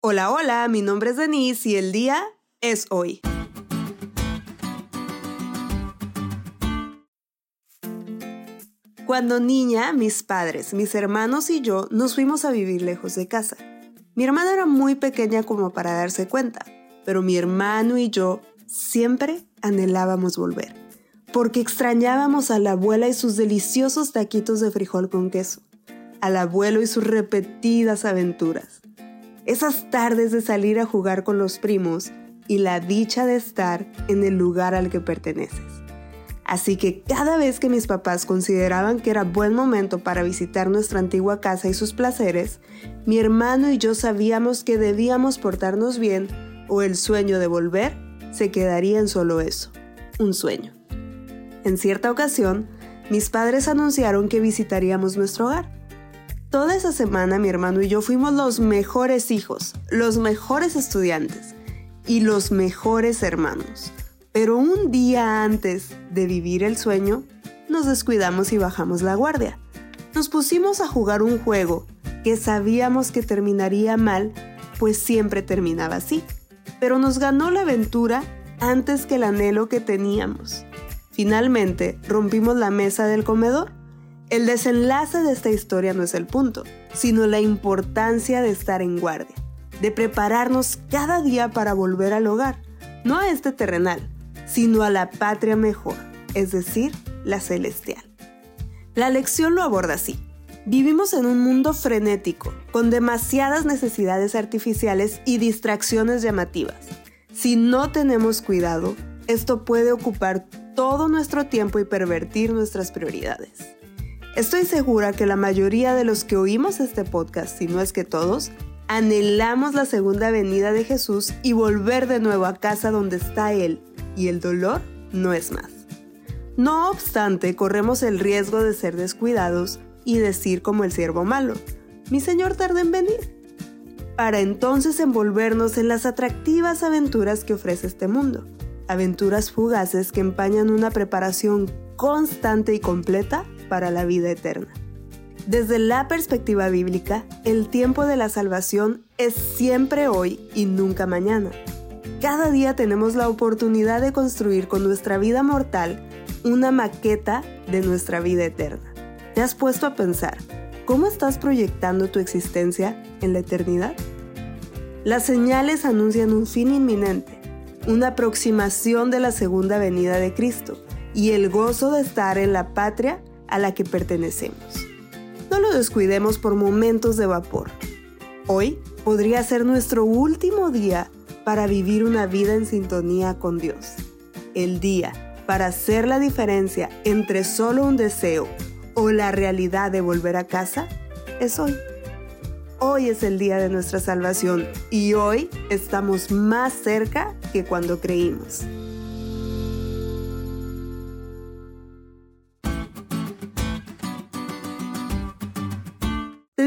Hola, hola, mi nombre es Denise y el día es hoy. Cuando niña, mis padres, mis hermanos y yo nos fuimos a vivir lejos de casa. Mi hermana era muy pequeña como para darse cuenta, pero mi hermano y yo siempre anhelábamos volver, porque extrañábamos a la abuela y sus deliciosos taquitos de frijol con queso, al abuelo y sus repetidas aventuras esas tardes de salir a jugar con los primos y la dicha de estar en el lugar al que perteneces. Así que cada vez que mis papás consideraban que era buen momento para visitar nuestra antigua casa y sus placeres, mi hermano y yo sabíamos que debíamos portarnos bien o el sueño de volver se quedaría en solo eso, un sueño. En cierta ocasión, mis padres anunciaron que visitaríamos nuestro hogar. Toda esa semana mi hermano y yo fuimos los mejores hijos, los mejores estudiantes y los mejores hermanos. Pero un día antes de vivir el sueño, nos descuidamos y bajamos la guardia. Nos pusimos a jugar un juego que sabíamos que terminaría mal, pues siempre terminaba así. Pero nos ganó la aventura antes que el anhelo que teníamos. Finalmente, rompimos la mesa del comedor el desenlace de esta historia no es el punto, sino la importancia de estar en guardia, de prepararnos cada día para volver al hogar, no a este terrenal, sino a la patria mejor, es decir, la celestial. La lección lo aborda así. Vivimos en un mundo frenético, con demasiadas necesidades artificiales y distracciones llamativas. Si no tenemos cuidado, esto puede ocupar todo nuestro tiempo y pervertir nuestras prioridades. Estoy segura que la mayoría de los que oímos este podcast, si no es que todos, anhelamos la segunda venida de Jesús y volver de nuevo a casa donde está Él, y el dolor no es más. No obstante, corremos el riesgo de ser descuidados y decir como el siervo malo, mi Señor tarda en venir, para entonces envolvernos en las atractivas aventuras que ofrece este mundo, aventuras fugaces que empañan una preparación constante y completa para la vida eterna. Desde la perspectiva bíblica, el tiempo de la salvación es siempre hoy y nunca mañana. Cada día tenemos la oportunidad de construir con nuestra vida mortal una maqueta de nuestra vida eterna. ¿Te has puesto a pensar cómo estás proyectando tu existencia en la eternidad? Las señales anuncian un fin inminente, una aproximación de la segunda venida de Cristo y el gozo de estar en la patria a la que pertenecemos. No lo descuidemos por momentos de vapor. Hoy podría ser nuestro último día para vivir una vida en sintonía con Dios. El día para hacer la diferencia entre solo un deseo o la realidad de volver a casa es hoy. Hoy es el día de nuestra salvación y hoy estamos más cerca que cuando creímos.